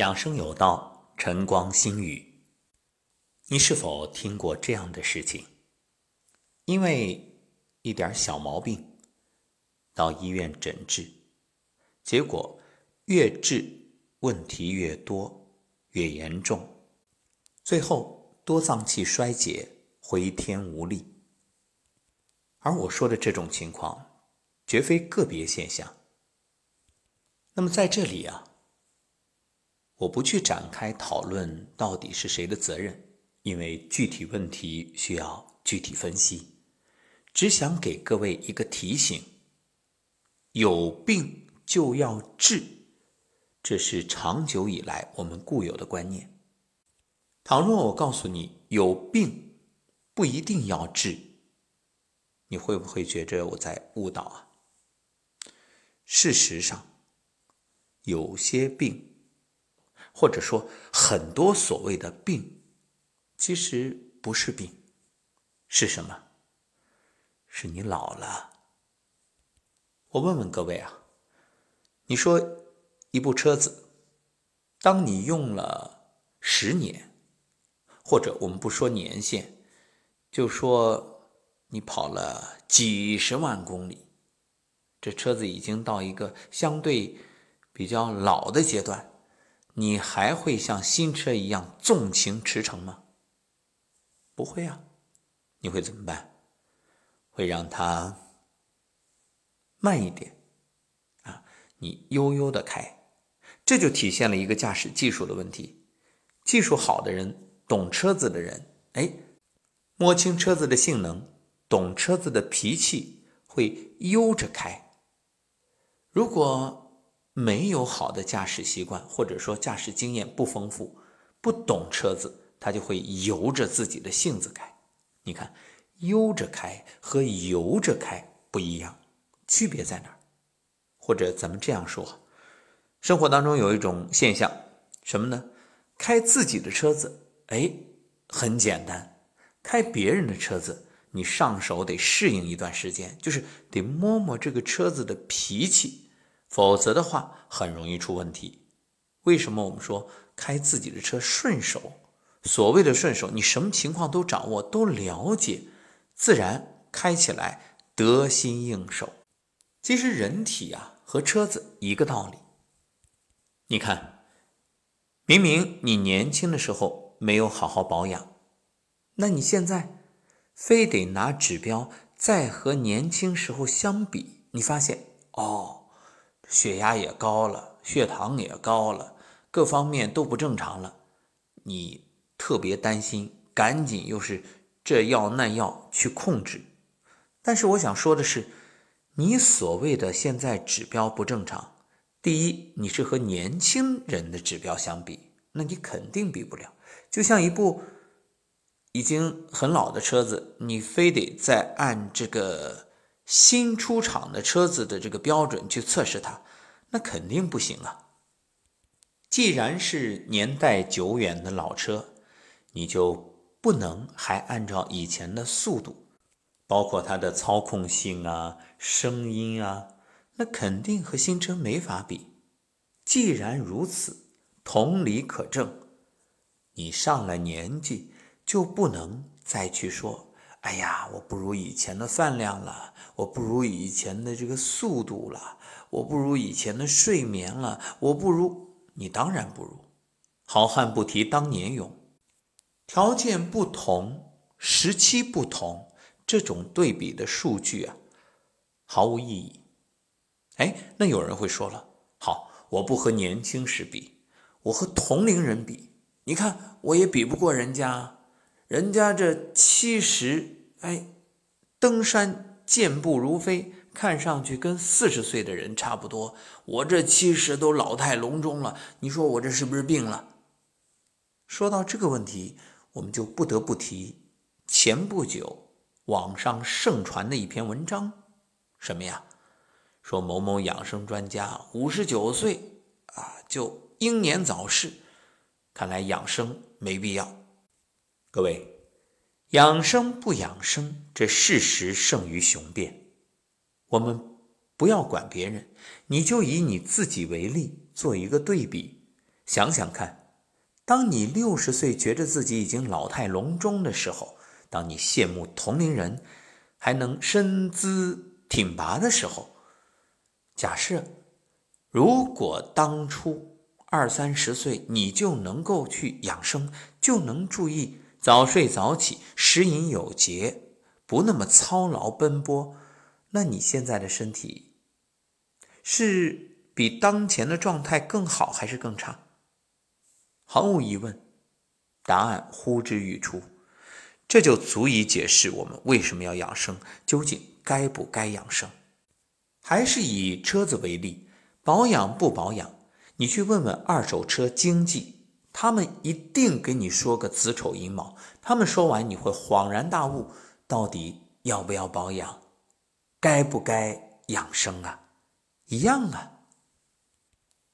养生有道，晨光心语。你是否听过这样的事情？因为一点小毛病，到医院诊治，结果越治问题越多，越严重，最后多脏器衰竭，回天无力。而我说的这种情况，绝非个别现象。那么在这里啊。我不去展开讨论到底是谁的责任，因为具体问题需要具体分析。只想给各位一个提醒：有病就要治，这是长久以来我们固有的观念。倘若我告诉你有病不一定要治，你会不会觉着我在误导啊？事实上，有些病。或者说，很多所谓的病，其实不是病，是什么？是你老了。我问问各位啊，你说一部车子，当你用了十年，或者我们不说年限，就说你跑了几十万公里，这车子已经到一个相对比较老的阶段。你还会像新车一样纵情驰骋吗？不会啊，你会怎么办？会让它慢一点啊，你悠悠的开，这就体现了一个驾驶技术的问题。技术好的人，懂车子的人，哎，摸清车子的性能，懂车子的脾气，会悠着开。如果没有好的驾驶习惯，或者说驾驶经验不丰富，不懂车子，他就会由着自己的性子开。你看，悠着开和由着开不一样，区别在哪儿？或者咱们这样说，生活当中有一种现象，什么呢？开自己的车子，哎，很简单；开别人的车子，你上手得适应一段时间，就是得摸摸这个车子的脾气。否则的话，很容易出问题。为什么我们说开自己的车顺手？所谓的顺手，你什么情况都掌握、都了解，自然开起来得心应手。其实人体啊和车子一个道理。你看，明明你年轻的时候没有好好保养，那你现在非得拿指标再和年轻时候相比，你发现哦。血压也高了，血糖也高了，各方面都不正常了，你特别担心，赶紧又是这药那药去控制。但是我想说的是，你所谓的现在指标不正常，第一，你是和年轻人的指标相比，那你肯定比不了。就像一部已经很老的车子，你非得再按这个。新出厂的车子的这个标准去测试它，那肯定不行啊。既然是年代久远的老车，你就不能还按照以前的速度，包括它的操控性啊、声音啊，那肯定和新车没法比。既然如此，同理可证，你上了年纪就不能再去说。哎呀，我不如以前的饭量了，我不如以前的这个速度了，我不如以前的睡眠了，我不如你，当然不如。好汉不提当年勇，条件不同，时期不同，这种对比的数据啊，毫无意义。哎，那有人会说了，好，我不和年轻时比，我和同龄人比，你看我也比不过人家。人家这七十，哎，登山健步如飞，看上去跟四十岁的人差不多。我这七十都老态龙钟了，你说我这是不是病了？说到这个问题，我们就不得不提前不久网上盛传的一篇文章，什么呀？说某某养生专家五十九岁啊就英年早逝，看来养生没必要。各位，养生不养生，这事实胜于雄辩。我们不要管别人，你就以你自己为例，做一个对比。想想看，当你六十岁觉得自己已经老态龙钟的时候，当你羡慕同龄人还能身姿挺拔的时候，假设如果当初二三十岁你就能够去养生，就能注意早睡早起、食饮有节，不那么操劳奔波，那你现在的身体是比当前的状态更好还是更差？毫无疑问，答案呼之欲出。这就足以解释我们为什么要养生，究竟该不该养生？还是以车子为例，保养不保养？你去问问二手车经济，他们一定给你说个子丑寅卯。他们说完，你会恍然大悟，到底要不要保养，该不该养生啊？一样啊。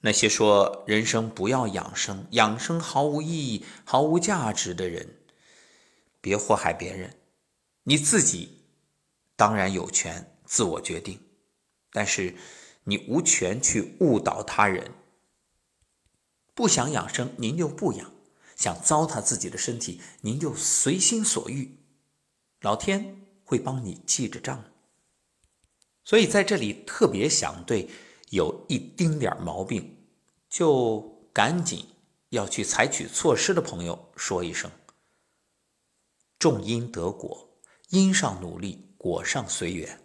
那些说人生不要养生，养生毫无意义、毫无价值的人。别祸害别人，你自己当然有权自我决定，但是你无权去误导他人。不想养生，您就不养；想糟蹋自己的身体，您就随心所欲。老天会帮你记着账。所以在这里特别想对有一丁点毛病就赶紧要去采取措施的朋友说一声。种因得果，因上努力，果上随缘。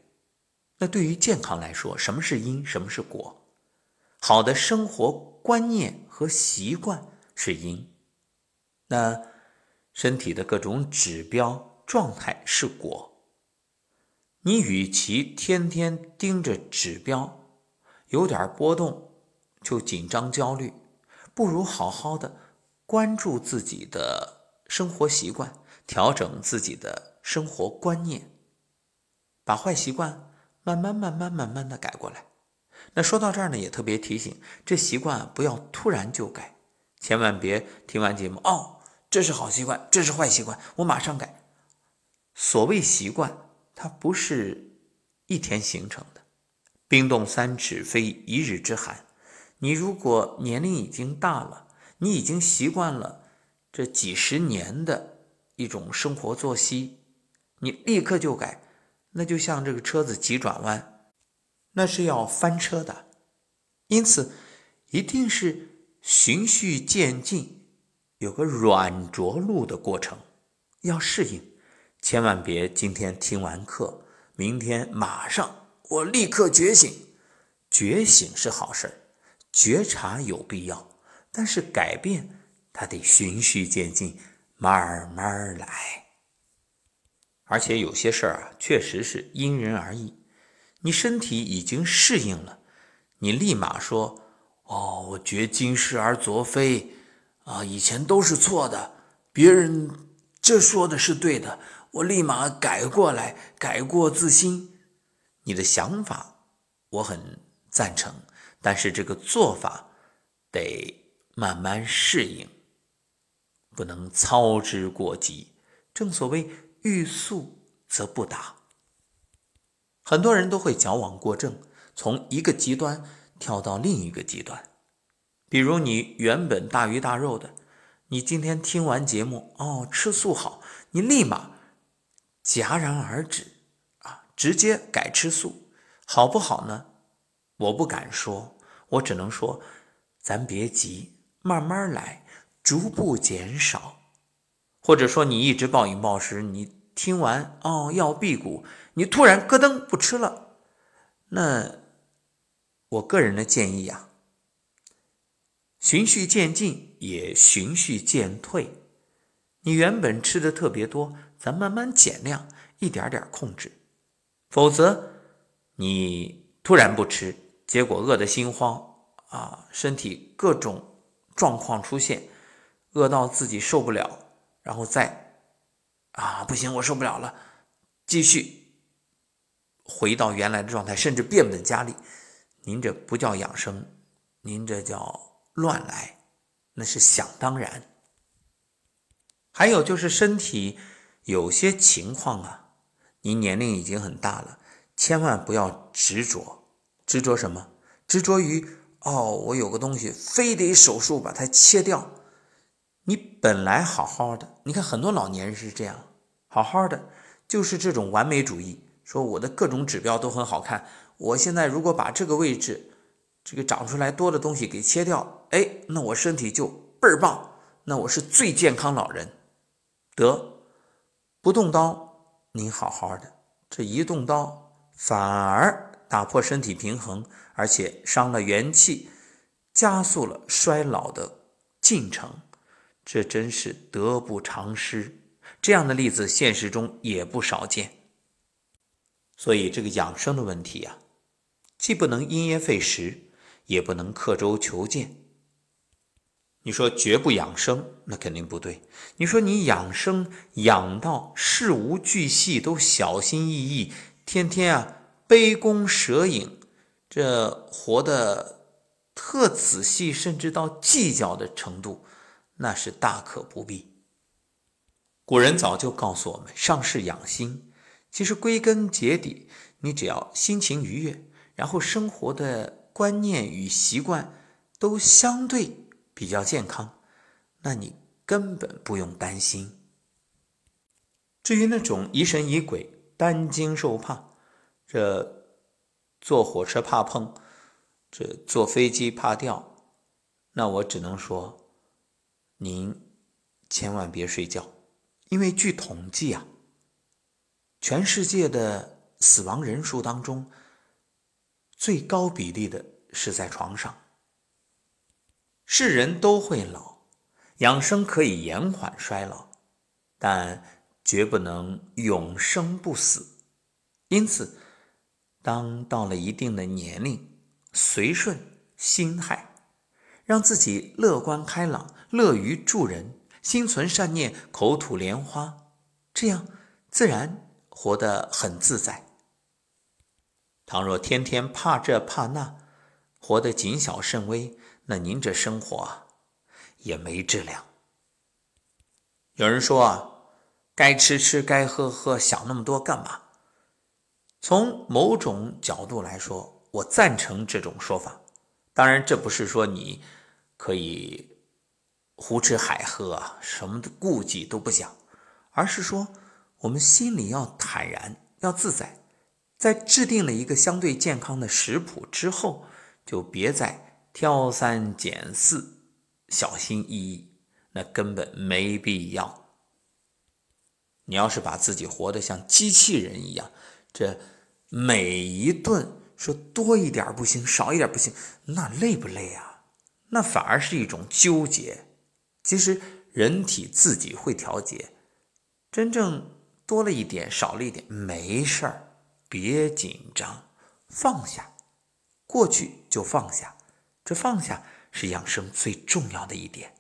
那对于健康来说，什么是因，什么是果？好的生活观念和习惯是因，那身体的各种指标状态是果。你与其天天盯着指标，有点波动就紧张焦虑，不如好好的关注自己的生活习惯。调整自己的生活观念，把坏习惯慢慢、慢慢、慢慢的改过来。那说到这儿呢，也特别提醒，这习惯不要突然就改，千万别听完节目哦，这是好习惯，这是坏习惯，我马上改。所谓习惯，它不是一天形成的，冰冻三尺非一日之寒。你如果年龄已经大了，你已经习惯了这几十年的。一种生活作息，你立刻就改，那就像这个车子急转弯，那是要翻车的。因此，一定是循序渐进，有个软着陆的过程，要适应。千万别今天听完课，明天马上我立刻觉醒。觉醒是好事觉察有必要，但是改变它得循序渐进。慢慢来，而且有些事儿啊，确实是因人而异。你身体已经适应了，你立马说：“哦，我觉今是而昨非啊，以前都是错的，别人这说的是对的，我立马改过来，改过自新。”你的想法我很赞成，但是这个做法得慢慢适应。不能操之过急，正所谓欲速则不达。很多人都会矫枉过正，从一个极端跳到另一个极端。比如你原本大鱼大肉的，你今天听完节目，哦，吃素好，你立马戛然而止，啊，直接改吃素，好不好呢？我不敢说，我只能说，咱别急，慢慢来。逐步减少，或者说你一直暴饮暴食，你听完哦要辟谷，你突然咯噔不吃了，那我个人的建议呀，循序渐进也循序渐退。你原本吃的特别多，咱慢慢减量，一点点控制。否则你突然不吃，结果饿得心慌啊，身体各种状况出现。饿到自己受不了，然后再啊不行，我受不了了，继续回到原来的状态，甚至变本加厉。您这不叫养生，您这叫乱来，那是想当然。还有就是身体有些情况啊，您年龄已经很大了，千万不要执着，执着什么？执着于哦，我有个东西非得手术把它切掉。你本来好好的，你看很多老年人是这样，好好的，就是这种完美主义，说我的各种指标都很好看。我现在如果把这个位置这个长出来多的东西给切掉，哎，那我身体就倍儿棒，那我是最健康老人。得不动刀，您好好的，这一动刀反而打破身体平衡，而且伤了元气，加速了衰老的进程。这真是得不偿失，这样的例子现实中也不少见。所以这个养生的问题啊，既不能因噎废食，也不能刻舟求剑。你说绝不养生，那肯定不对。你说你养生养到事无巨细都小心翼翼，天天啊杯弓蛇影，这活得特仔细，甚至到计较的程度。那是大可不必。古人早就告诉我们，上士养心。其实归根结底，你只要心情愉悦，然后生活的观念与习惯都相对比较健康，那你根本不用担心。至于那种疑神疑鬼、担惊受怕，这坐火车怕碰，这坐飞机怕掉，那我只能说。您千万别睡觉，因为据统计啊，全世界的死亡人数当中，最高比例的是在床上。是人都会老，养生可以延缓衰老，但绝不能永生不死。因此，当到了一定的年龄，随顺心态。让自己乐观开朗，乐于助人，心存善念，口吐莲花，这样自然活得很自在。倘若天天怕这怕那，活得谨小慎微，那您这生活啊也没质量。有人说啊，该吃吃，该喝喝，想那么多干嘛？从某种角度来说，我赞成这种说法。当然，这不是说你可以胡吃海喝啊，什么的顾忌都不讲，而是说我们心里要坦然，要自在。在制定了一个相对健康的食谱之后，就别再挑三拣四、小心翼翼，那根本没必要。你要是把自己活得像机器人一样，这每一顿。说多一点不行，少一点不行，那累不累啊？那反而是一种纠结。其实人体自己会调节，真正多了一点，少了一点，没事儿，别紧张，放下，过去就放下。这放下是养生最重要的一点。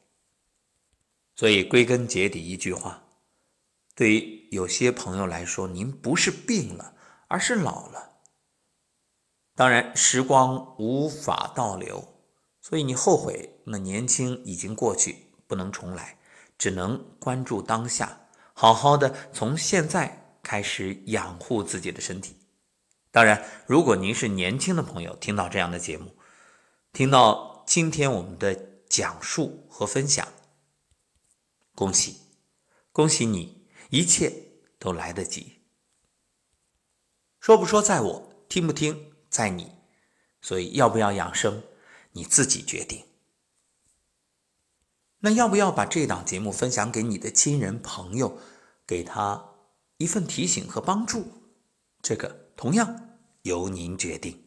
所以归根结底一句话，对于有些朋友来说，您不是病了，而是老了。当然，时光无法倒流，所以你后悔，那年轻已经过去，不能重来，只能关注当下，好好的从现在开始养护自己的身体。当然，如果您是年轻的朋友，听到这样的节目，听到今天我们的讲述和分享，恭喜，恭喜你，一切都来得及。说不说在我，听不听？在你，所以要不要养生，你自己决定。那要不要把这档节目分享给你的亲人朋友，给他一份提醒和帮助？这个同样由您决定。